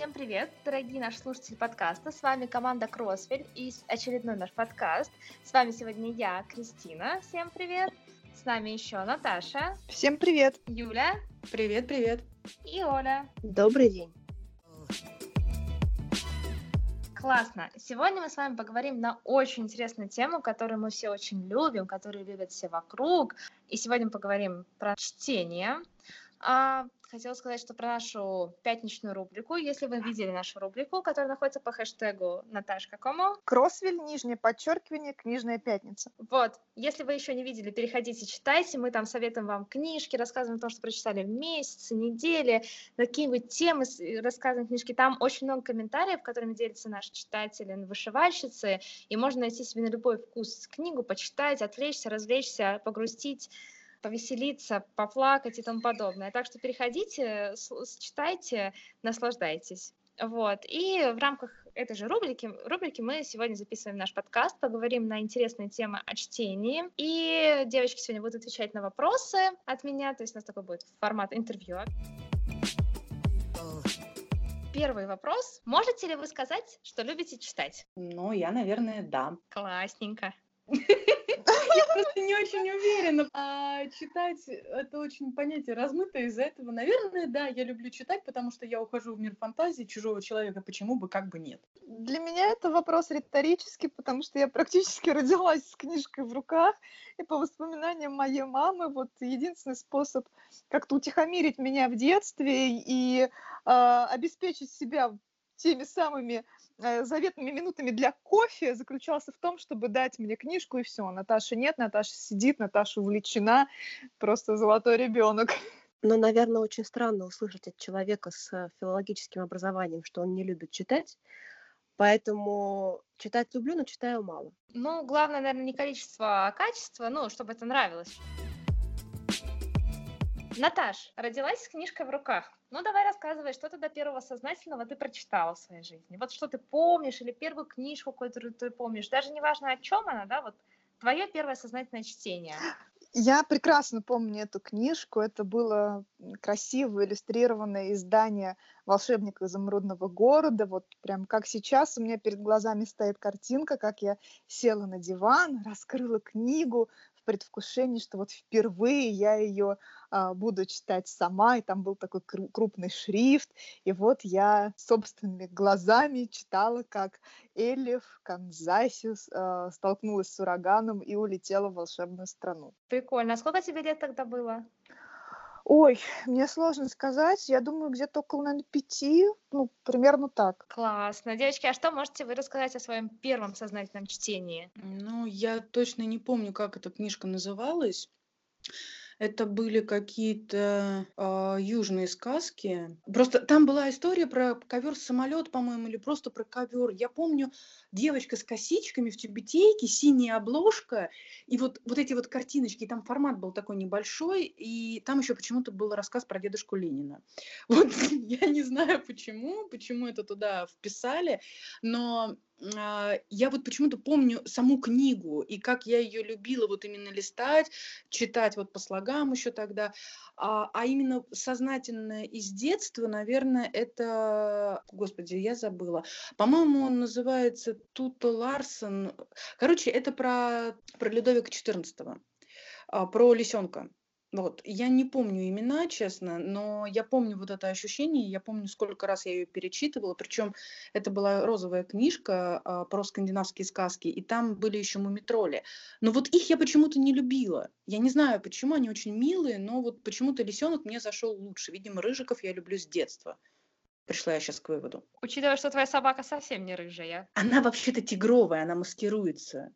Всем привет, дорогие наши слушатели подкаста. С вами команда Кроссвель и очередной наш подкаст. С вами сегодня я, Кристина. Всем привет. С нами еще Наташа. Всем привет. Юля. Привет, привет. И Оля. Добрый день. Классно. Сегодня мы с вами поговорим на очень интересную тему, которую мы все очень любим, которую любят все вокруг. И сегодня мы поговорим про чтение. А, хотела сказать, что про нашу пятничную рубрику. Если вы видели нашу рубрику, которая находится по хэштегу Наташ какому? Кроссвель, нижнее подчеркивание, книжная пятница. Вот. Если вы еще не видели, переходите, читайте. Мы там советуем вам книжки, рассказываем то, что прочитали в месяц, недели, какие-нибудь темы, рассказываем книжки. Там очень много комментариев, которыми делятся наши читатели, вышивальщицы, и можно найти себе на любой вкус книгу, почитать, отвлечься, развлечься, погрустить повеселиться, поплакать и тому подобное. Так что переходите, читайте, наслаждайтесь. Вот. И в рамках этой же рубрики, рубрики мы сегодня записываем наш подкаст, поговорим на интересные темы о чтении. И девочки сегодня будут отвечать на вопросы от меня, то есть у нас такой будет формат интервью. Первый вопрос. Можете ли вы сказать, что любите читать? Ну, я, наверное, да. Классненько. Я просто не очень уверена. А читать это очень понятие размытое из-за этого. Наверное, да, я люблю читать, потому что я ухожу в мир фантазии чужого человека. Почему бы, как бы нет? Для меня это вопрос риторический, потому что я практически родилась с книжкой в руках. И по воспоминаниям моей мамы, вот единственный способ как-то утихомирить меня в детстве и э, обеспечить себя теми самыми заветными минутами для кофе заключался в том, чтобы дать мне книжку и все. Наташи нет, Наташа сидит, Наташа увлечена, просто золотой ребенок. Но, наверное, очень странно услышать от человека с филологическим образованием, что он не любит читать. Поэтому читать люблю, но читаю мало. Ну, главное, наверное, не количество, а качество, ну, чтобы это нравилось. Наташ, родилась с книжкой в руках. Ну, давай рассказывай, что ты до первого сознательного ты прочитала в своей жизни. Вот что ты помнишь, или первую книжку, которую ты помнишь. Даже не важно, о чем она, да, вот твое первое сознательное чтение. Я прекрасно помню эту книжку. Это было красивое иллюстрированное издание «Волшебника изумрудного города». Вот прям как сейчас у меня перед глазами стоит картинка, как я села на диван, раскрыла книгу, в предвкушении, что вот впервые я ее буду читать сама, и там был такой крупный шрифт, и вот я собственными глазами читала, как Элиф в Канзасе а, столкнулась с ураганом и улетела в волшебную страну. Прикольно. А сколько тебе лет тогда было? Ой, мне сложно сказать. Я думаю, где-то около, наверное, пяти, ну, примерно так. Классно. Девочки, а что можете вы рассказать о своем первом сознательном чтении? Ну, я точно не помню, как эта книжка называлась. Это были какие-то э, южные сказки. Просто там была история про ковер самолет, по-моему, или просто про ковер. Я помню, девочка с косичками в тюбетейке, синяя обложка, и вот, вот эти вот картиночки, там формат был такой небольшой, и там еще почему-то был рассказ про дедушку Ленина. Вот я не знаю почему, почему это туда вписали, но я вот почему-то помню саму книгу и как я ее любила вот именно листать, читать вот по слогам еще тогда, а, а именно сознательное из детства, наверное, это, господи, я забыла, по-моему, он называется Туто Ларсен, короче, это про, про Людовика XIV, а, про лисенка. Вот. Я не помню имена, честно, но я помню вот это ощущение, я помню, сколько раз я ее перечитывала, причем это была розовая книжка а, про скандинавские сказки, и там были еще мумитроли. Но вот их я почему-то не любила. Я не знаю, почему, они очень милые, но вот почему-то лисенок мне зашел лучше. Видимо, рыжиков я люблю с детства. Пришла я сейчас к выводу. Учитывая, что твоя собака совсем не рыжая. Она вообще-то тигровая, она маскируется.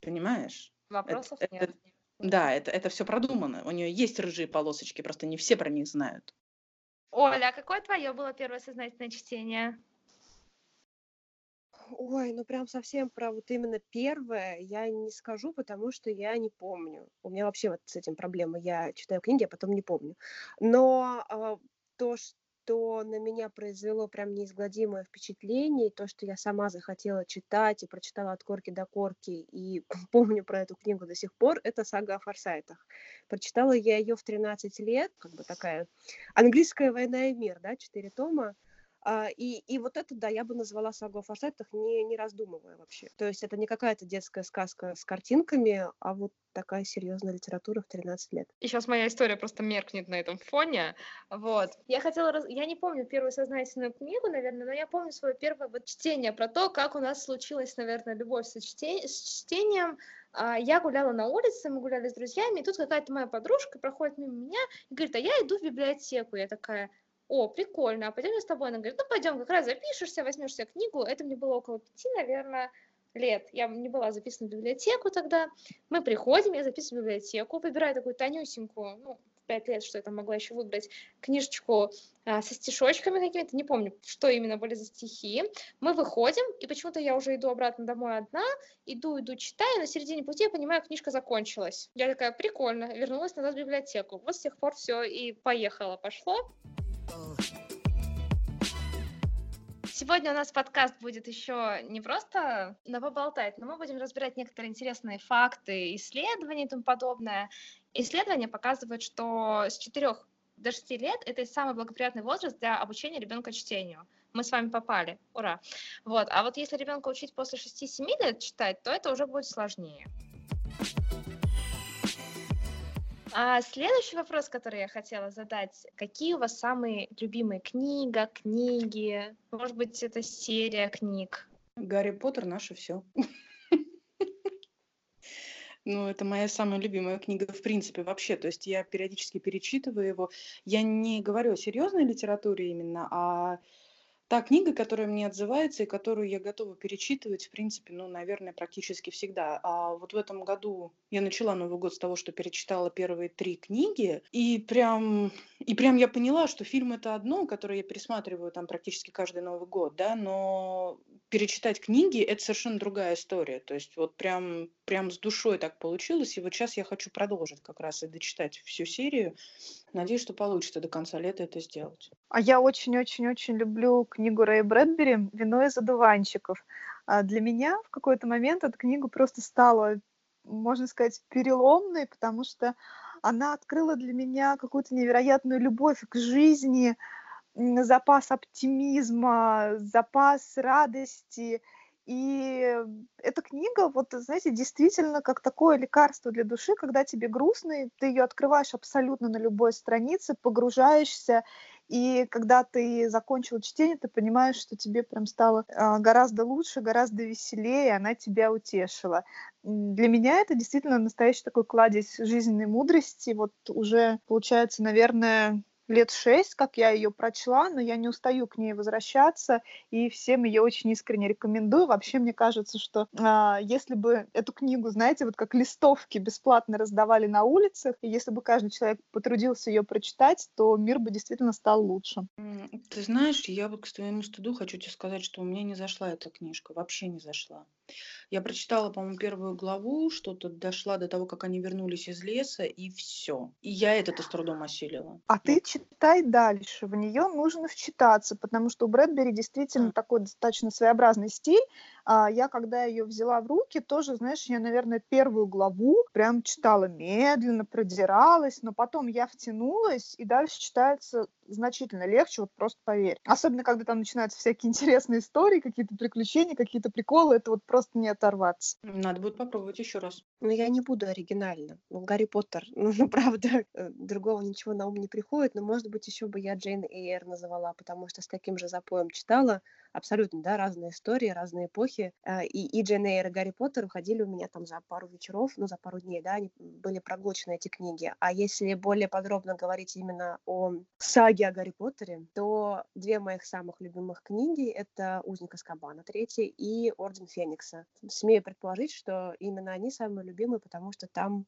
Понимаешь? Вопросов это, нет. Это да, это, это все продумано. У нее есть рыжие полосочки, просто не все про них знают. Оля, а какое твое было первое сознательное чтение? Ой, ну прям совсем про вот именно первое я не скажу, потому что я не помню. У меня вообще вот с этим проблема. Я читаю книги, а потом не помню. Но э, то, что что на меня произвело прям неизгладимое впечатление, то, что я сама захотела читать и прочитала от корки до корки, и помню про эту книгу до сих пор, это сага о форсайтах. Прочитала я ее в 13 лет, как бы такая английская война и мир, да, четыре тома, и, и вот это, да, я бы назвала сагу о форсайтах, не, не раздумывая вообще. То есть это не какая-то детская сказка с картинками, а вот такая серьезная литература в 13 лет. И сейчас моя история просто меркнет на этом фоне. Вот. Я хотела... Раз... Я не помню первую сознательную книгу, наверное, но я помню свое первое вот чтение про то, как у нас случилась, наверное, любовь со чте... с чтением. А, я гуляла на улице, мы гуляли с друзьями, и тут какая-то моя подружка проходит мимо меня и говорит, а я иду в библиотеку. Я такая, о, прикольно, а пойдем с тобой? Она говорит, ну пойдем, как раз запишешься, возьмешь себе книгу. Это мне было около пяти, наверное, лет. Я не была записана в библиотеку тогда. Мы приходим, я записываю в библиотеку, выбираю такую тонюсенькую, ну, пять лет, что я там могла еще выбрать, книжечку а, со стишочками какими-то, не помню, что именно были за стихи. Мы выходим, и почему-то я уже иду обратно домой одна, иду, иду, читаю, на середине пути я понимаю, книжка закончилась. Я такая, прикольно, вернулась назад в библиотеку. Вот с тех пор все и поехало, пошло. Сегодня у нас подкаст будет еще не просто на поболтать, но мы будем разбирать некоторые интересные факты, исследования и тому подобное. Исследования показывают, что с 4 до 6 лет это самый благоприятный возраст для обучения ребенка чтению. Мы с вами попали. Ура. Вот. А вот если ребенка учить после 6-7 лет читать, то это уже будет сложнее. А следующий вопрос, который я хотела задать. Какие у вас самые любимые книга, книги? Может быть, это серия книг? Гарри Поттер наше все. Ну, это моя самая любимая книга, в принципе, вообще. То есть я периодически перечитываю его. Я не говорю о серьезной литературе именно, а та книга, которая мне отзывается и которую я готова перечитывать, в принципе, ну, наверное, практически всегда. А вот в этом году я начала Новый год с того, что перечитала первые три книги, и прям, и прям я поняла, что фильм это одно, которое я пересматриваю там практически каждый Новый год, да, но перечитать книги это совершенно другая история. То есть вот прям, прям с душой так получилось, и вот сейчас я хочу продолжить как раз и дочитать всю серию. Надеюсь, что получится до конца лета это сделать. А я очень-очень-очень люблю книгу Рэя Брэдбери «Вино из одуванчиков». А для меня в какой-то момент эта книга просто стала, можно сказать, переломной, потому что она открыла для меня какую-то невероятную любовь к жизни, запас оптимизма, запас радости – и эта книга, вот, знаете, действительно как такое лекарство для души, когда тебе грустно, и ты ее открываешь абсолютно на любой странице, погружаешься, и когда ты закончил чтение, ты понимаешь, что тебе прям стало а, гораздо лучше, гораздо веселее, она тебя утешила. Для меня это действительно настоящий такой кладезь жизненной мудрости. Вот уже, получается, наверное, лет шесть, как я ее прочла, но я не устаю к ней возвращаться, и всем ее очень искренне рекомендую. Вообще, мне кажется, что а, если бы эту книгу, знаете, вот как листовки бесплатно раздавали на улицах, и если бы каждый человек потрудился ее прочитать, то мир бы действительно стал лучше. Ты знаешь, я вот к своему стыду хочу тебе сказать, что у меня не зашла эта книжка, вообще не зашла. Я прочитала, по-моему, первую главу, что-то дошла до того, как они вернулись из леса, и все. И я это-то с трудом осилила. А ты читай дальше. В нее нужно вчитаться, потому что у Брэдбери действительно такой достаточно своеобразный стиль. А я, когда ее взяла в руки, тоже, знаешь, я, наверное, первую главу прям читала медленно, продиралась, но потом я втянулась, и дальше читается значительно легче, вот просто поверь. Особенно, когда там начинаются всякие интересные истории, какие-то приключения, какие-то приколы, это вот просто не оторваться. Надо будет попробовать еще раз. Но я не буду оригинально. Ну, Гарри Поттер, ну, ну, правда, э, другого ничего на ум не приходит, но, может быть, еще бы я Джейн Эйр называла, потому что с таким же запоем читала, абсолютно, да, разные истории, разные эпохи. А, и, и Джейн Эйр, и Гарри Поттер уходили у меня там за пару вечеров, ну, за пару дней, да, они были проглочены, эти книги. А если более подробно говорить именно о саге о Гарри Поттере, то две моих самых любимых книги — это «Узник Аскабана» третья и «Орден Феникса». Смею предположить, что именно они самые любимые, потому что там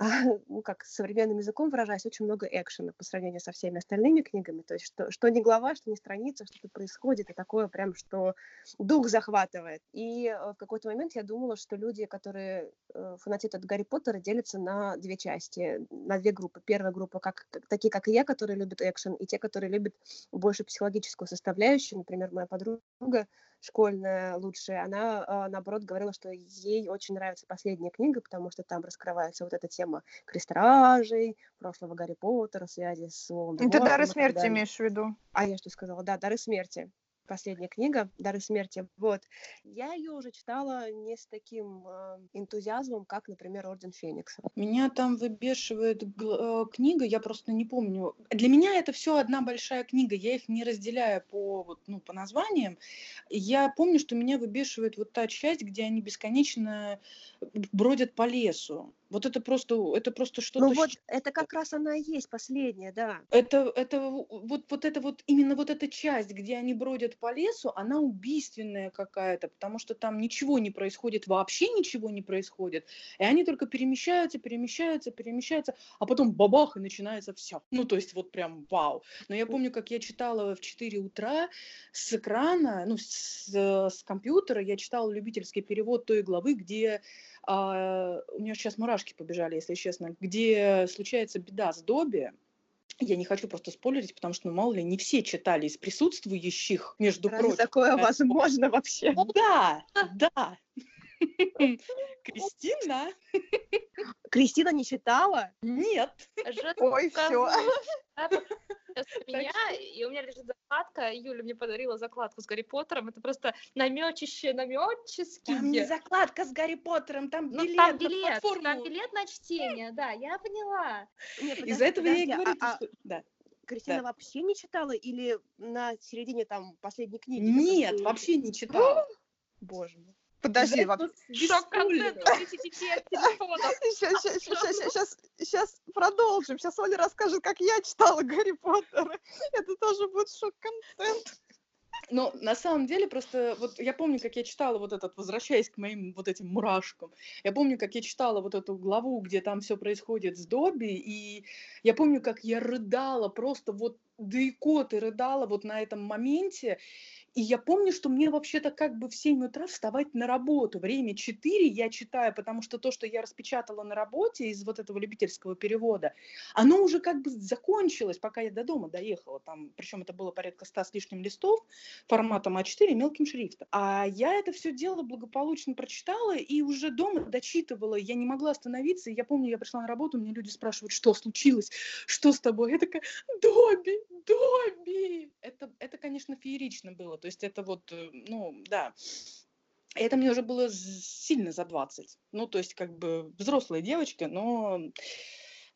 ну, как современным языком выражаясь, очень много экшена по сравнению со всеми остальными книгами. То есть что, что не глава, что не страница, что-то происходит, и такое прям, что дух захватывает. И э, в какой-то момент я думала, что люди, которые э, фанатеют от Гарри Поттера, делятся на две части, на две группы. Первая группа, как, такие, как и я, которые любят экшен, и те, которые любят больше психологическую составляющую. Например, моя подруга школьная лучшая, она, а, наоборот, говорила, что ей очень нравится последняя книга, потому что там раскрывается вот эта тема крестражей, прошлого Гарри Поттера, связи с Волан-де-Мортом. Ты «Дары смерти» имеешь в виду? А я что сказала? Да, «Дары смерти». Последняя книга «Дары смерти». Вот. Я ее уже читала не с таким э, энтузиазмом, как, например, «Орден Феникса». Меня там выбешивает э, книга, я просто не помню. Для меня это все одна большая книга, я их не разделяю по, вот, ну, по названиям. Я помню, что меня выбешивает вот та часть, где они бесконечно бродят по лесу. Вот это просто, это просто что-то... Ну вот, это как раз она и есть последняя, да. Это, это вот, вот это вот именно вот эта часть, где они бродят по лесу, она убийственная какая-то, потому что там ничего не происходит, вообще ничего не происходит, и они только перемещаются, перемещаются, перемещаются, а потом бабах и начинается все. Ну то есть вот прям вау. Но я помню, как я читала в 4 утра с экрана, ну с, с компьютера, я читала любительский перевод той главы, где а, у меня сейчас мурашки побежали, если честно, где случается беда с Добби. Я не хочу просто спойлерить, потому что, ну, мало ли, не все читали из присутствующих, между Разве прочим. такое возможно вообще? Да, да. Кристина? Кристина не читала? Нет. Ой, у меня, и у меня лежит закладка, Юля мне подарила закладку с Гарри Поттером, это просто наметище, наметческий. Там не закладка с Гарри Поттером, там Ну, билет там на билет, там платформу. билет на чтение, да, я поняла. Из-за подожди, этого я и подожди, а- говорю, а что... Да. Кристина Да. вообще не читала или на середине там последней книги? Нет, вообще не читала. Боже мой. Подожди, Шок-контент 10 телефонов. Сейчас, сейчас продолжим. Сейчас Оля расскажет, как я читала Гарри Поттера. Это тоже будет шок-контент. Но на самом деле просто вот я помню, как я читала вот этот, возвращаясь к моим вот этим мурашкам, я помню, как я читала вот эту главу, где там все происходит с Добби, и я помню, как я рыдала, просто вот да и кот и рыдала вот на этом моменте, и я помню, что мне вообще-то как бы в 7 утра вставать на работу. Время 4 я читаю, потому что то, что я распечатала на работе из вот этого любительского перевода, оно уже как бы закончилось, пока я до дома доехала. Там, причем это было порядка 100 с лишним листов форматом А4 мелким шрифтом. А я это все дело благополучно прочитала и уже дома дочитывала. Я не могла остановиться. Я помню, я пришла на работу, мне люди спрашивают, что случилось, что с тобой? Я такая, Добби, Добби! Это, это, конечно, феерично было. То есть это вот, э, ну, да. Это мне уже было сильно за 20. Ну, то есть, как бы взрослая девочка, но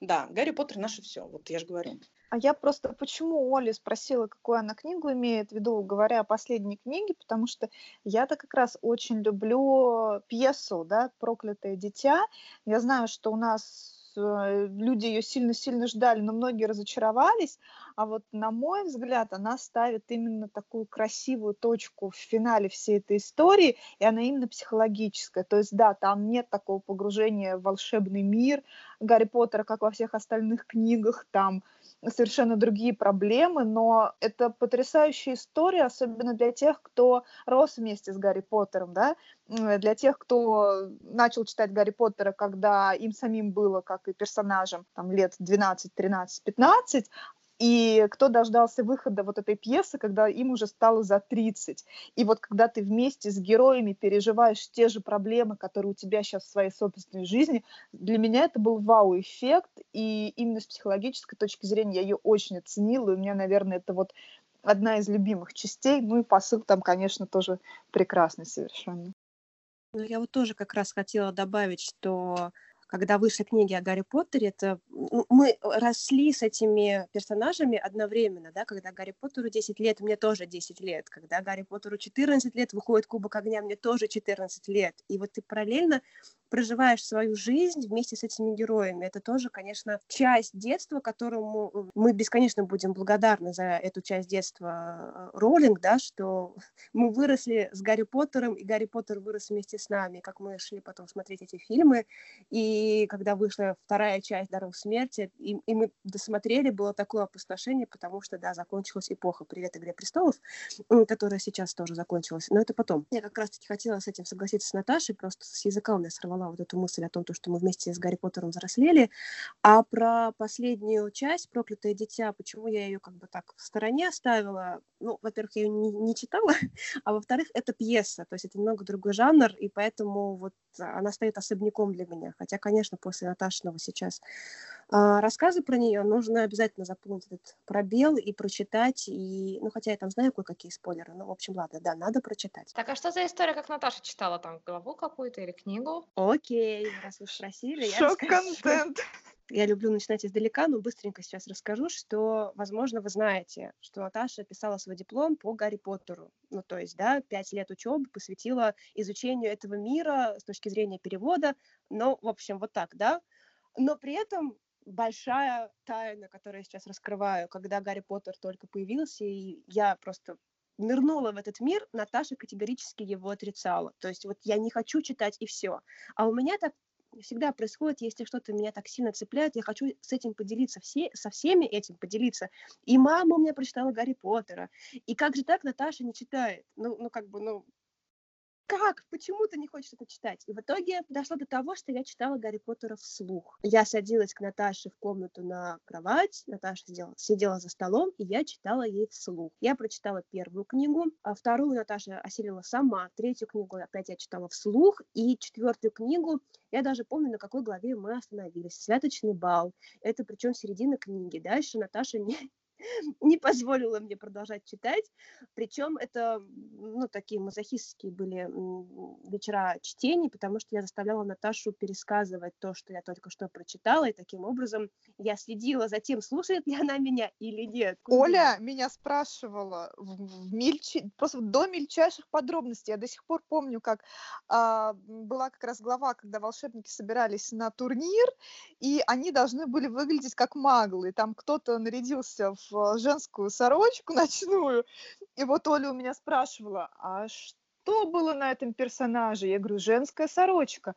да, Гарри Поттер наше все. Вот я же говорю. А я просто почему Оли спросила, какую она книгу имеет в виду, говоря о последней книге, потому что я-то как раз очень люблю пьесу, да, «Проклятое дитя». Я знаю, что у нас люди ее сильно-сильно ждали, но многие разочаровались, а вот на мой взгляд она ставит именно такую красивую точку в финале всей этой истории, и она именно психологическая. То есть, да, там нет такого погружения в волшебный мир Гарри Поттера, как во всех остальных книгах, там совершенно другие проблемы, но это потрясающая история, особенно для тех, кто рос вместе с Гарри Поттером, да, для тех, кто начал читать Гарри Поттера, когда им самим было, как и персонажам, там, лет 12, 13, 15, и кто дождался выхода вот этой пьесы, когда им уже стало за 30. И вот когда ты вместе с героями переживаешь те же проблемы, которые у тебя сейчас в своей собственной жизни, для меня это был вау-эффект, и именно с психологической точки зрения я ее очень оценила, и у меня, наверное, это вот одна из любимых частей, ну и посыл там, конечно, тоже прекрасный совершенно. Ну, я вот тоже как раз хотела добавить, что когда вышли книги о Гарри Поттере, это ну, мы росли с этими персонажами одновременно, да, когда Гарри Поттеру 10 лет, мне тоже 10 лет, когда Гарри Поттеру 14 лет, выходит Кубок Огня, мне тоже 14 лет, и вот ты параллельно проживаешь свою жизнь вместе с этими героями. Это тоже, конечно, часть детства, которому мы бесконечно будем благодарны за эту часть детства э, Роллинг, да, что мы выросли с Гарри Поттером, и Гарри Поттер вырос вместе с нами, как мы шли потом смотреть эти фильмы, и когда вышла вторая часть «Даров смерти», и, и мы досмотрели, было такое опустошение, потому что, да, закончилась эпоха «Привет, Игре престолов», м, которая сейчас тоже закончилась, но это потом. Я как раз-таки хотела с этим согласиться с Наташей, просто с языка у меня сорвала начала вот эту мысль о том, что мы вместе с Гарри Поттером взрослели. А про последнюю часть «Проклятое дитя», почему я ее как бы так в стороне оставила? Ну, во-первых, я ее не, не читала, а во-вторых, это пьеса, то есть это немного другой жанр, и поэтому вот она стоит особняком для меня. Хотя, конечно, после Наташиного сейчас рассказы про нее нужно обязательно заполнить этот пробел и прочитать, и, ну, хотя я там знаю кое-какие спойлеры, но, в общем, ладно, да, надо прочитать. Так, а что за история, как Наташа читала там, главу какую-то или книгу? Окей, раз вы спросили, я Шок-контент. Я люблю начинать издалека, но быстренько сейчас расскажу, что, возможно, вы знаете, что Наташа писала свой диплом по Гарри Поттеру. Ну, то есть, да, пять лет учебы посвятила изучению этого мира с точки зрения перевода. Ну, в общем, вот так, да. Но при этом большая тайна, которую я сейчас раскрываю, когда Гарри Поттер только появился, и я просто нырнула в этот мир, Наташа категорически его отрицала. То есть вот я не хочу читать и все. А у меня так всегда происходит, если что-то меня так сильно цепляет, я хочу с этим поделиться, все, со всеми этим поделиться. И мама у меня прочитала Гарри Поттера. И как же так Наташа не читает? Ну, ну как бы, ну, как? Почему ты не хочешь это читать? И в итоге дошло до того, что я читала Гарри Поттера вслух. Я садилась к Наташе в комнату на кровать, Наташа сидела, сидела за столом, и я читала ей вслух. Я прочитала первую книгу, а вторую Наташа осилила сама, третью книгу опять я читала вслух, и четвертую книгу я даже помню, на какой главе мы остановились. Святочный бал. Это причем середина книги. Дальше Наташа не, не позволила мне продолжать читать. Причем это, ну, такие мазохистские были вечера чтений, потому что я заставляла Наташу пересказывать то, что я только что прочитала, и таким образом я следила за тем, слушает ли она меня или нет. Оля меня спрашивала в, в мельч... просто до мельчайших подробностей. Я до сих пор помню, как а, была как раз глава, когда волшебники собирались на турнир, и они должны были выглядеть как маглы. Там кто-то нарядился в женскую сорочку ночную. И вот Оля у меня спрашивала, а что было на этом персонаже? Я говорю, женская сорочка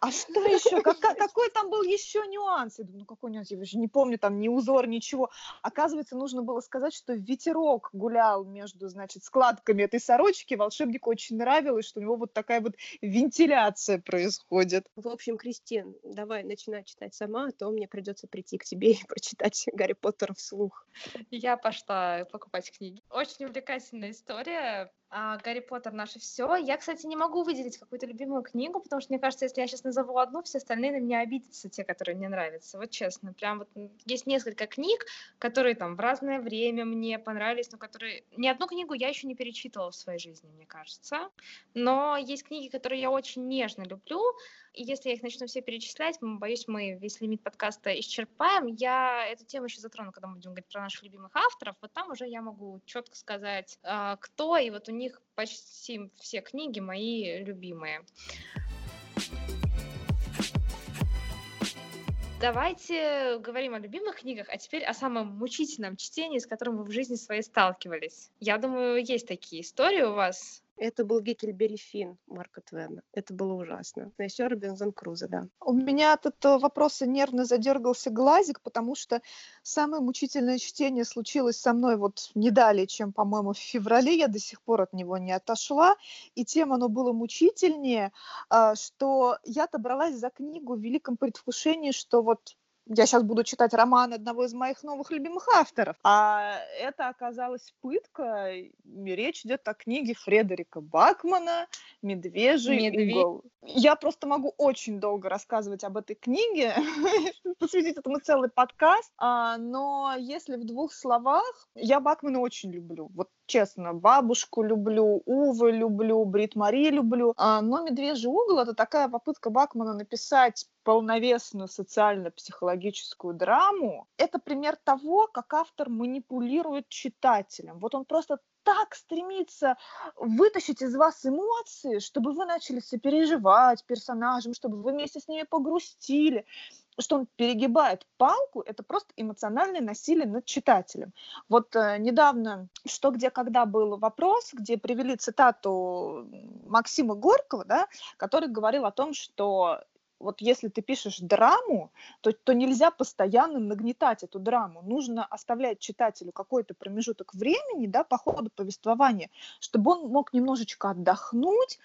а что еще? Как, какой там был еще нюанс? Я думаю, ну какой нюанс? Я уже не помню там ни узор, ничего. Оказывается, нужно было сказать, что ветерок гулял между, значит, складками этой сорочки. Волшебнику очень нравилось, что у него вот такая вот вентиляция происходит. В общем, Кристин, давай начинай читать сама, а то мне придется прийти к тебе и прочитать Гарри Поттера вслух. Я пошла покупать книги. Очень увлекательная история Гарри Поттер наше все. Я, кстати, не могу выделить какую-то любимую книгу, потому что мне кажется, если я сейчас назову одну, все остальные на меня обидятся, те, которые мне нравятся. Вот честно, прям вот есть несколько книг, которые там в разное время мне понравились, но которые... Ни одну книгу я еще не перечитывала в своей жизни, мне кажется. Но есть книги, которые я очень нежно люблю, и если я их начну все перечислять, боюсь, мы весь лимит подкаста исчерпаем. Я эту тему еще затрону, когда мы будем говорить про наших любимых авторов. Вот там уже я могу четко сказать, а, кто, и вот у них почти все книги мои любимые. Давайте говорим о любимых книгах, а теперь о самом мучительном чтении, с которым вы в жизни своей сталкивались. Я думаю, есть такие истории у вас. Это был Геккельбери Финн Марка Твена. Это было ужасно. Но еще Робинзон Крузо, да. У меня от этого вопроса нервно задергался глазик, потому что самое мучительное чтение случилось со мной вот не далее, чем, по-моему, в феврале. Я до сих пор от него не отошла. И тем оно было мучительнее, а, что я-то бралась за книгу в великом предвкушении, что вот я сейчас буду читать роман одного из моих новых любимых авторов. А это оказалось пытка. Речь идет о книге Фредерика Бакмана «Медвежий Медведь. угол». Я просто могу очень долго рассказывать об этой книге, посвятить этому целый подкаст, а, но если в двух словах, я Бакмана очень люблю. Вот честно, бабушку люблю, Увы люблю, Брит Мари люблю, а, но «Медвежий угол» — это такая попытка Бакмана написать полновесную социально-психологическую драму, это пример того, как автор манипулирует читателем. Вот он просто так стремится вытащить из вас эмоции, чтобы вы начали сопереживать персонажам, чтобы вы вместе с ними погрустили, что он перегибает палку, это просто эмоциональное насилие над читателем. Вот э, недавно «Что, где, когда» был вопрос, где привели цитату Максима Горького, да, который говорил о том, что вот если ты пишешь драму, то, то нельзя постоянно нагнетать эту драму. Нужно оставлять читателю какой-то промежуток времени да, по ходу повествования, чтобы он мог немножечко отдохнуть,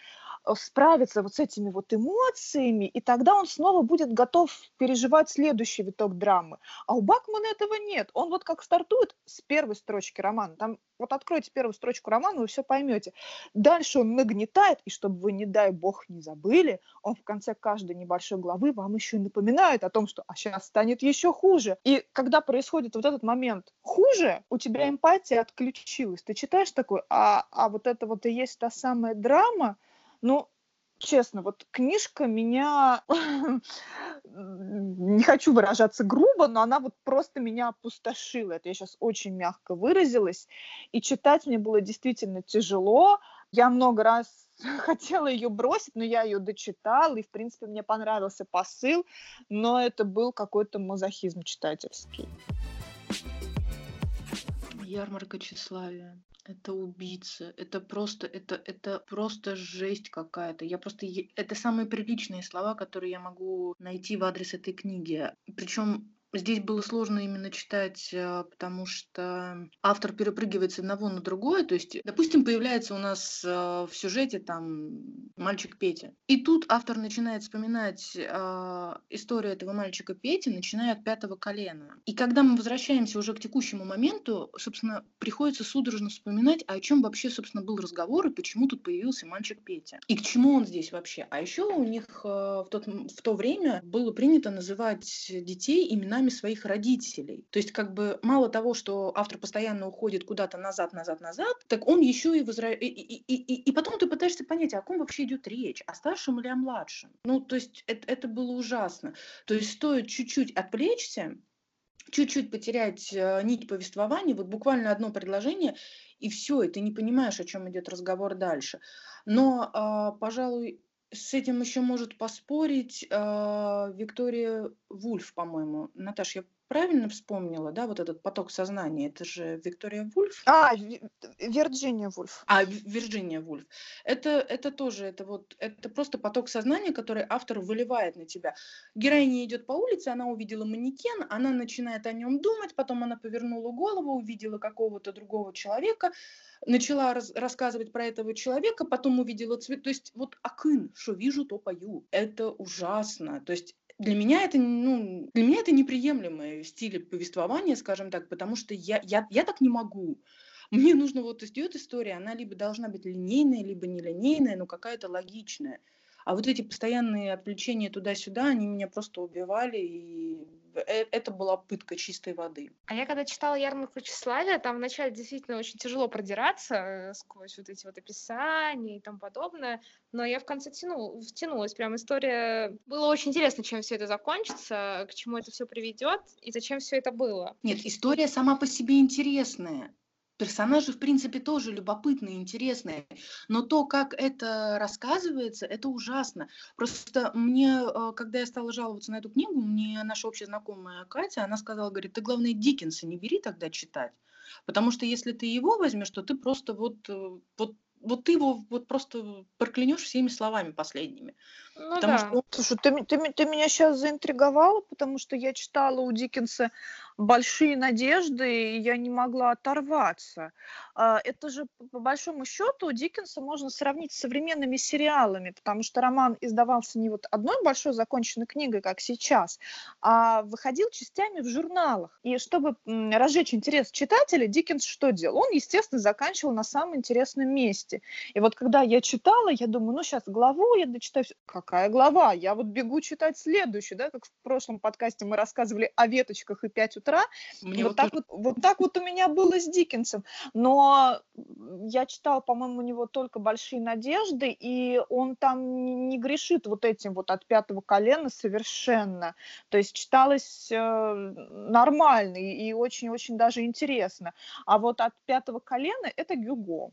э, справиться вот с этими вот эмоциями, и тогда он снова будет готов переживать следующий виток драмы. А у Бакмана этого нет. Он вот как стартует с первой строчки романа, там вот откройте первую строчку романа, вы все поймете. Дальше он нагнетает, и чтобы вы, не дай бог, не забыли, он в конце каждой небольшой главы вам еще и напоминает о том, что а сейчас станет еще хуже. И когда происходит вот этот момент хуже, у тебя эмпатия отключилась. Ты читаешь такой, а, а вот это вот и есть та самая драма, ну, честно, вот книжка меня, не хочу выражаться грубо, но она вот просто меня опустошила. Это я сейчас очень мягко выразилась. И читать мне было действительно тяжело. Я много раз хотела ее бросить, но я ее дочитала, и, в принципе, мне понравился посыл, но это был какой-то мазохизм читательский. Ярмарка тщеславия это убийца, это просто, это, это просто жесть какая-то. Я просто, это самые приличные слова, которые я могу найти в адрес этой книги. Причем Здесь было сложно именно читать, а, потому что автор перепрыгивает с одного на другое. То есть, допустим, появляется у нас а, в сюжете там мальчик Петя. И тут автор начинает вспоминать э, историю этого мальчика Пети, начиная от пятого колена. И когда мы возвращаемся уже к текущему моменту, собственно, приходится судорожно вспоминать, а о чем вообще, собственно, был разговор и почему тут появился мальчик Петя. И к чему он здесь вообще. А еще у них в, тот, в то время было принято называть детей имена именами своих родителей. То есть как бы мало того, что автор постоянно уходит куда-то назад, назад, назад, так он еще и возвращается. И, и, и, и потом ты пытаешься понять, о ком вообще идет речь, о старшем или о младшем. Ну, то есть это, это было ужасно. То есть стоит чуть-чуть отвлечься, чуть-чуть потерять э, нить повествования, вот буквально одно предложение, и все, и ты не понимаешь, о чем идет разговор дальше. Но, э, пожалуй, с этим еще может поспорить э, Виктория Вульф, по-моему. Наташ, я правильно вспомнила, да, вот этот поток сознания? Это же Виктория Вульф? А, Вирджиния Вульф. А, Вирджиния Вульф. Это, это тоже, это вот, это просто поток сознания, который автор выливает на тебя. Героиня идет по улице, она увидела манекен, она начинает о нем думать, потом она повернула голову, увидела какого-то другого человека, начала раз, рассказывать про этого человека, потом увидела цвет. То есть вот акын, что вижу, то пою. Это ужасно. То есть для меня это, ну, для меня это неприемлемый стиль повествования, скажем так, потому что я, я, я так не могу. Мне нужно вот идет история, она либо должна быть линейная, либо нелинейная, но какая-то логичная. А вот эти постоянные отвлечения туда-сюда, они меня просто убивали, и это была пытка чистой воды. А я когда читала «Ярмарку тщеславия», там вначале действительно очень тяжело продираться э, сквозь вот эти вот описания и тому подобное, но я в конце тяну, втянулась. Прям история... Было очень интересно, чем все это закончится, к чему это все приведет и зачем все это было. Нет, история сама по себе интересная. Персонажи, в принципе, тоже любопытные, интересные, но то, как это рассказывается, это ужасно. Просто мне, э, когда я стала жаловаться на эту книгу, мне наша общая знакомая Катя, она сказала, говорит, ты, главное, Диккенса не бери тогда читать, потому что если ты его возьмешь, то ты просто вот, э, вот вот ты его вот просто проклянешь всеми словами последними. Ну потому да. что... Слушай, ты, ты, ты меня сейчас заинтриговала, потому что я читала у Диккенса большие надежды, и я не могла оторваться. А, это же, по большому счету, Диккенса можно сравнить с современными сериалами, потому что роман издавался не вот одной большой законченной книгой, как сейчас, а выходил частями в журналах. И чтобы разжечь интерес читателя, Диккенс что делал? Он, естественно, заканчивал на самом интересном месте. И вот когда я читала, я думаю, ну сейчас главу я дочитаю. Какая глава? Я вот бегу читать следующую, да, как в прошлом подкасте мы рассказывали о веточках и 5 утра утра. Мне вот, вот, так вот, вот так вот у меня было с Диккенсом. Но я читала, по-моему, у него только «Большие надежды», и он там не грешит вот этим вот от пятого колена совершенно. То есть читалось э, нормально и очень-очень даже интересно. А вот от пятого колена это Гюго.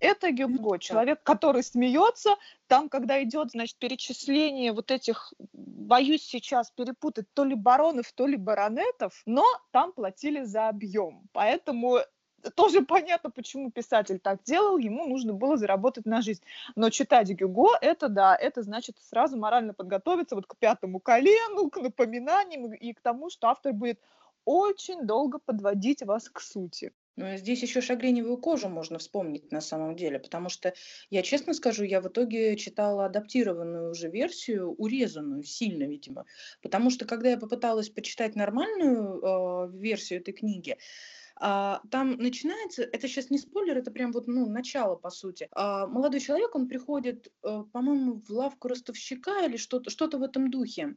Это Гюго, человек, который смеется. Там, когда идет, значит, перечисление вот этих, боюсь сейчас перепутать, то ли баронов, то ли баронетов, но там платили за объем. Поэтому тоже понятно, почему писатель так делал, ему нужно было заработать на жизнь. Но читать Гюго, это да, это значит сразу морально подготовиться вот к пятому колену, к напоминаниям и к тому, что автор будет очень долго подводить вас к сути. Ну, здесь еще шагреневую кожу можно вспомнить на самом деле, потому что, я честно скажу, я в итоге читала адаптированную уже версию, урезанную сильно, видимо, потому что когда я попыталась почитать нормальную э, версию этой книги, а, там начинается, это сейчас не спойлер, это прям вот, ну, начало, по сути. А, молодой человек, он приходит, а, по-моему, в лавку ростовщика или что-то что в этом духе.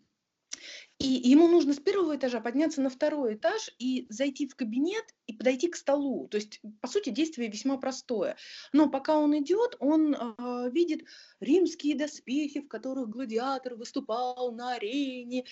И ему нужно с первого этажа подняться на второй этаж и зайти в кабинет и подойти к столу. То есть, по сути, действие весьма простое. Но пока он идет, он э, видит римские доспехи, в которых гладиатор выступал на арене.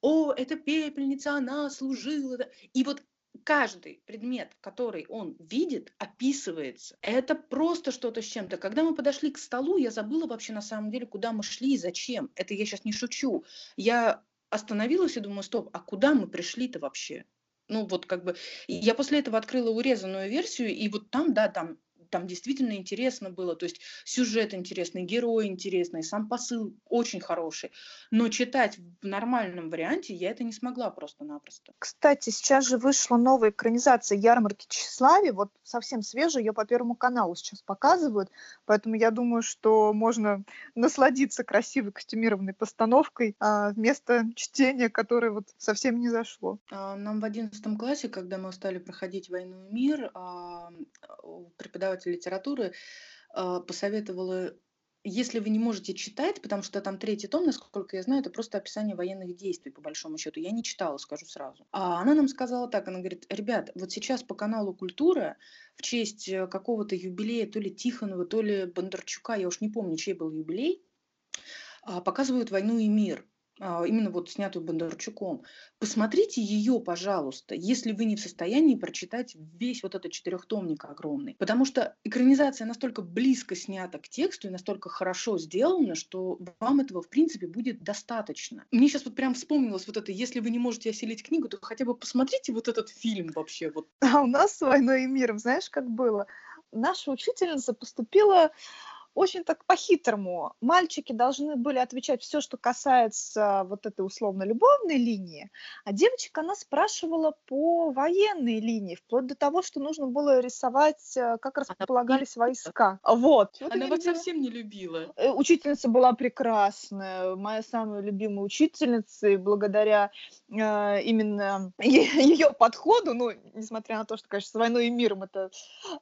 О, это пепельница, она служила. И вот каждый предмет, который он видит, описывается. Это просто что-то с чем-то. Когда мы подошли к столу, я забыла вообще на самом деле, куда мы шли и зачем. Это я сейчас не шучу. Я остановилась и думаю, стоп, а куда мы пришли-то вообще? Ну вот как бы, я после этого открыла урезанную версию, и вот там, да, там там действительно интересно было, то есть сюжет интересный, герой интересный, сам посыл очень хороший, но читать в нормальном варианте я это не смогла просто-напросто. Кстати, сейчас же вышла новая экранизация «Ярмарки тщеславия», вот совсем свежая, ее по Первому каналу сейчас показывают, поэтому я думаю, что можно насладиться красивой костюмированной постановкой а, вместо чтения, которое вот совсем не зашло. А, нам в одиннадцатом классе, когда мы стали проходить «Войну и мир», а, преподаватель преподаватель литературы э, посоветовала, если вы не можете читать, потому что там третий том, насколько я знаю, это просто описание военных действий, по большому счету. Я не читала, скажу сразу. А она нам сказала так, она говорит, ребят, вот сейчас по каналу «Культура» в честь э, какого-то юбилея, то ли Тихонова, то ли Бондарчука, я уж не помню, чей был юбилей, а, показывают «Войну и мир». А, именно вот снятую Бондарчуком. Посмотрите ее, пожалуйста, если вы не в состоянии прочитать весь вот этот четырехтомник огромный. Потому что экранизация настолько близко снята к тексту и настолько хорошо сделана, что вам этого, в принципе, будет достаточно. Мне сейчас вот прям вспомнилось вот это, если вы не можете осилить книгу, то хотя бы посмотрите вот этот фильм вообще. Вот. А у нас с «Войной и миром», знаешь, как было? Наша учительница поступила очень так по-хитрому. Мальчики должны были отвечать все, что касается вот этой условно-любовной линии, а девочка, она спрашивала по военной линии, вплоть до того, что нужно было рисовать, э, как располагались она войска. Вот. вот она вот совсем не любила. Э, учительница была прекрасная, моя самая любимая учительница, и благодаря э, именно ее подходу, ну, несмотря на то, что, конечно, с «Войной и миром» это,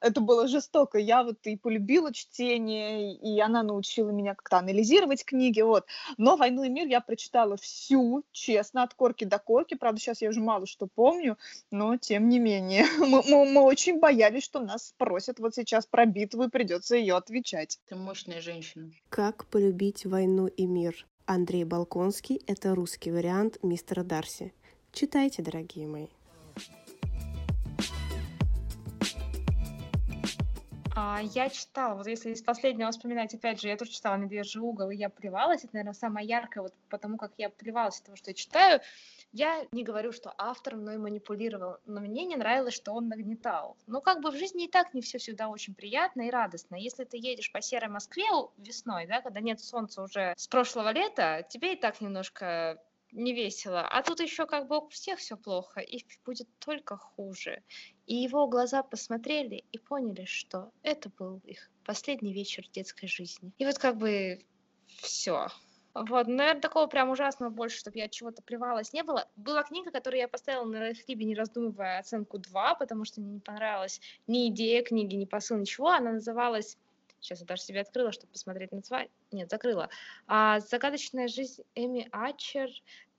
это было жестоко, я вот и полюбила чтение, и она научила меня как-то анализировать книги, вот. Но «Войну и мир» я прочитала всю, честно, от корки до корки, правда, сейчас я уже мало что помню, но тем не менее, мы, мы, мы очень боялись, что нас спросят вот сейчас про битву, и придется ее отвечать. Ты мощная женщина. Как полюбить «Войну и мир»? Андрей Балконский – это русский вариант мистера Дарси. Читайте, дорогие мои. А, я читала, вот если из последнего вспоминать, опять же, я тоже читала «Медвежий угол», и я плевалась, это, наверное, самое яркое, вот потому как я плевалась от того, что я читаю. Я не говорю, что автор мной манипулировал, но мне не нравилось, что он нагнетал. Ну, как бы в жизни и так не все всегда очень приятно и радостно. Если ты едешь по серой Москве весной, да, когда нет солнца уже с прошлого лета, тебе и так немножко не весело. А тут еще как бы у всех все плохо, и будет только хуже. И его глаза посмотрели и поняли, что это был их последний вечер детской жизни. И вот как бы все. Вот, наверное, такого прям ужасного больше, чтобы я от чего-то плевалась, не было. Была книга, которую я поставила на Райфлибе, не раздумывая, оценку 2, потому что мне не понравилась ни идея книги, ни посыл, ничего. Она называлась Сейчас я даже себе открыла, чтобы посмотреть на название. Нет, закрыла. А, «Загадочная жизнь Эми Ачер».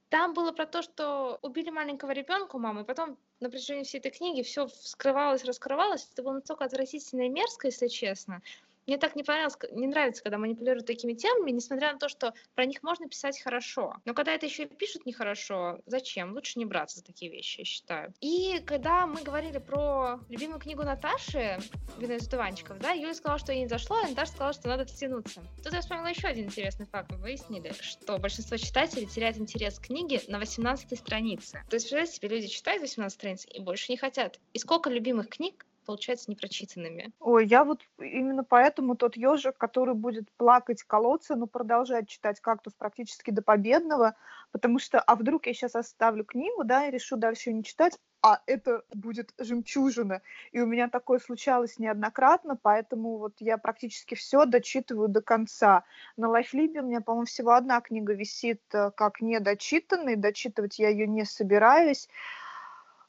Там было про то, что убили маленького ребенка мамы, потом на протяжении всей этой книги все вскрывалось, раскрывалось. Это было настолько отвратительно и мерзко, если честно. Мне так не понравилось, не нравится, когда манипулируют такими темами, несмотря на то, что про них можно писать хорошо. Но когда это еще и пишут нехорошо, зачем? Лучше не браться за такие вещи, я считаю. И когда мы говорили про любимую книгу Наташи «Вино из дуванчиков», да, Юля сказала, что ей не зашло, а Наташа сказала, что надо втянуться. Тут я вспомнила еще один интересный факт. Мы выяснили, что большинство читателей теряет интерес к книге на 18 странице. То есть, представляете себе, люди читают 18 страниц и больше не хотят. И сколько любимых книг получается непрочитанными. Ой, я вот именно поэтому тот ежик, который будет плакать колодцы, но продолжать читать «Кактус» практически до победного, потому что, а вдруг я сейчас оставлю книгу, да, и решу дальше ее не читать, а это будет жемчужина. И у меня такое случалось неоднократно, поэтому вот я практически все дочитываю до конца. На Лайфлибе у меня, по-моему, всего одна книга висит э, как недочитанный, дочитывать я ее не собираюсь.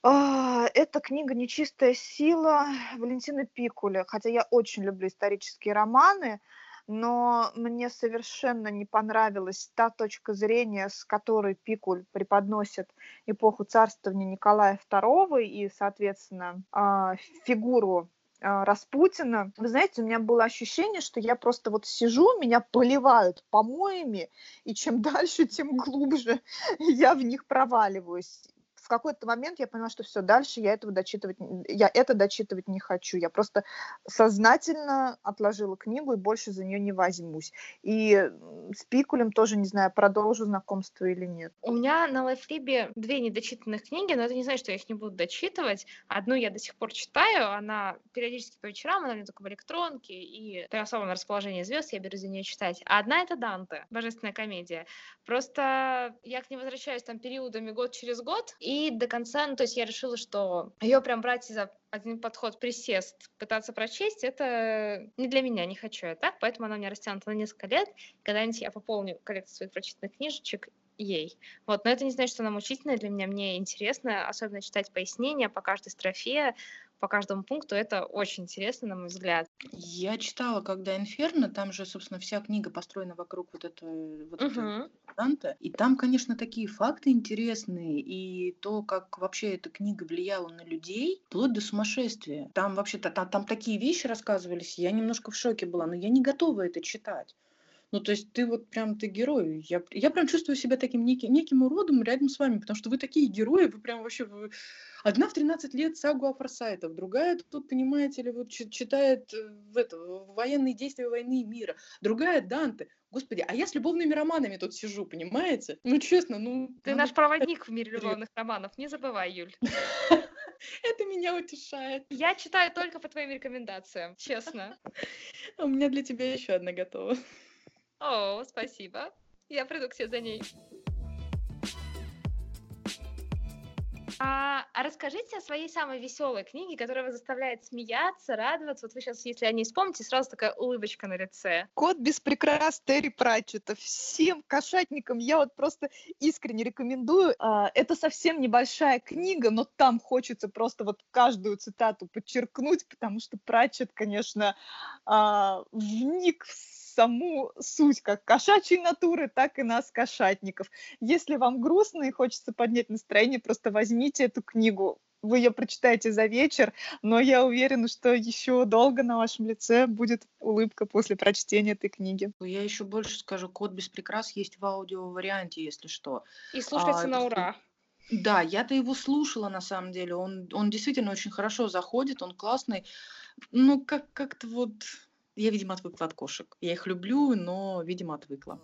А, это книга «Нечистая сила» Валентина Пикуля. Хотя я очень люблю исторические романы, но мне совершенно не понравилась та точка зрения, с которой Пикуль преподносит эпоху царствования Николая II и, соответственно, а, фигуру а, Распутина. Вы знаете, у меня было ощущение, что я просто вот сижу, меня поливают помоями, и чем дальше, тем глубже я в них проваливаюсь в какой-то момент я поняла, что все, дальше я этого дочитывать, я это дочитывать не хочу. Я просто сознательно отложила книгу и больше за нее не возьмусь. И с Пикулем тоже не знаю, продолжу знакомство или нет. У меня на Лайфлибе две недочитанных книги, но это не значит, что я их не буду дочитывать. Одну я до сих пор читаю, она периодически по вечерам, она у меня только в электронке, и при особом расположении звезд я беру за нее читать. А одна это Данте, божественная комедия. Просто я к ней возвращаюсь там периодами год через год, и и до конца, ну, то есть я решила, что ее прям брать за один подход, присест, пытаться прочесть, это не для меня, не хочу я так, поэтому она у меня растянута на несколько лет. Когда-нибудь я пополню коллекцию своих прочитанных книжечек ей. Вот, но это не значит, что она мучительная для меня. Мне интересно, особенно читать пояснения по каждой строфе, по каждому пункту. Это очень интересно, на мой взгляд. Я читала, когда «Инферно», там же, собственно, вся книга построена вокруг вот этого, вот угу. этого Данте. И там, конечно, такие факты интересные, и то, как вообще эта книга влияла на людей, вплоть до сумасшествия. Там вообще-то там, там такие вещи рассказывались, я немножко в шоке была, но я не готова это читать. Ну, то есть ты вот прям, ты герой. Я, я прям чувствую себя таким неким, неким уродом рядом с вами, потому что вы такие герои, вы прям вообще... Вы... Одна в 13 лет сагу о форсайтов, другая тут, понимаете ли, вот читает э, в это, военные действия войны и мира, другая Данте. Господи, а я с любовными романами тут сижу, понимаете? Ну, честно, ну... Ты наш проводник в мире любовных романов, не забывай, Юль. Это меня утешает. Я читаю только по твоим рекомендациям, честно. У меня для тебя еще одна готова. О, спасибо. Я приду к тебе за ней. А, а расскажите о своей самой веселой книге, которая вас заставляет смеяться, радоваться. Вот вы сейчас, если о ней вспомните, сразу такая улыбочка на лице. Кот без прикрас Терри Пратчета. Всем кошатникам я вот просто искренне рекомендую. А, это совсем небольшая книга, но там хочется просто вот каждую цитату подчеркнуть, потому что Пратчет, конечно, а, вник в саму суть как кошачьей натуры, так и нас, кошатников. Если вам грустно и хочется поднять настроение, просто возьмите эту книгу. Вы ее прочитаете за вечер, но я уверена, что еще долго на вашем лице будет улыбка после прочтения этой книги. Я еще больше скажу, «Код без прикрас» есть в аудио-варианте, если что. И слушается а, на ура. Да, я-то его слушала на самом деле. Он, он действительно очень хорошо заходит, он классный. Ну, как- как-то вот я, видимо, отвыкла от кошек. Я их люблю, но, видимо, отвыкла.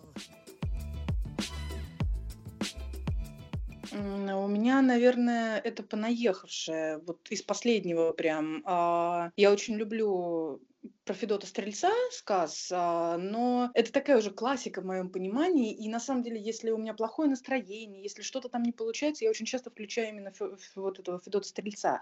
У меня, наверное, это понаехавшее, вот из последнего прям. А, я очень люблю про Федота Стрельца сказ, а, но это такая уже классика в моем понимании. И на самом деле, если у меня плохое настроение, если что-то там не получается, я очень часто включаю именно вот этого Федота Стрельца.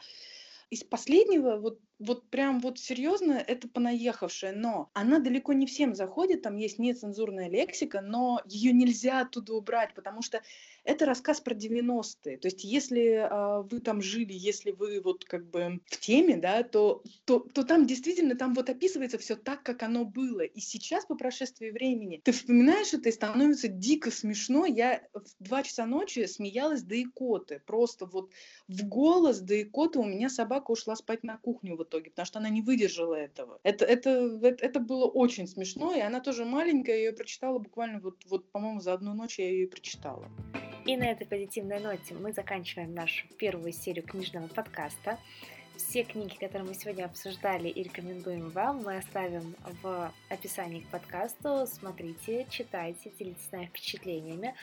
Из последнего, вот вот прям вот серьезно, это понаехавшая, но она далеко не всем заходит, там есть нецензурная лексика, но ее нельзя оттуда убрать, потому что это рассказ про 90-е. То есть если э, вы там жили, если вы вот как бы в теме, да, то, то, то там действительно там вот описывается все так, как оно было. И сейчас, по прошествии времени, ты вспоминаешь это и становится дико смешно. Я в 2 часа ночи смеялась до икоты. Просто вот в голос до икоты у меня собака ушла спать на кухню вот итоге, потому что она не выдержала этого. Это, это, это, это было очень смешно, и она тоже маленькая, я ее прочитала буквально вот, вот по-моему, за одну ночь я ее прочитала. И на этой позитивной ноте мы заканчиваем нашу первую серию книжного подкаста. Все книги, которые мы сегодня обсуждали и рекомендуем вам, мы оставим в описании к подкасту. Смотрите, читайте, делитесь с нами впечатлениями.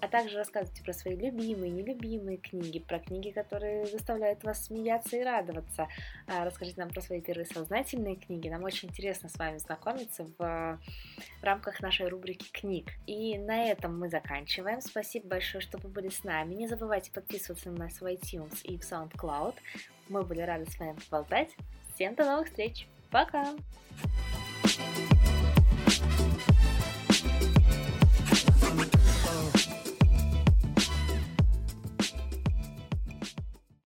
А также рассказывайте про свои любимые, нелюбимые книги, про книги, которые заставляют вас смеяться и радоваться. А, расскажите нам про свои первые сознательные книги. Нам очень интересно с вами знакомиться в рамках нашей рубрики книг. И на этом мы заканчиваем. Спасибо большое, что вы были с нами. Не забывайте подписываться на нас в iTunes и в SoundCloud. Мы были рады с вами поболтать. Всем до новых встреч. Пока! thank you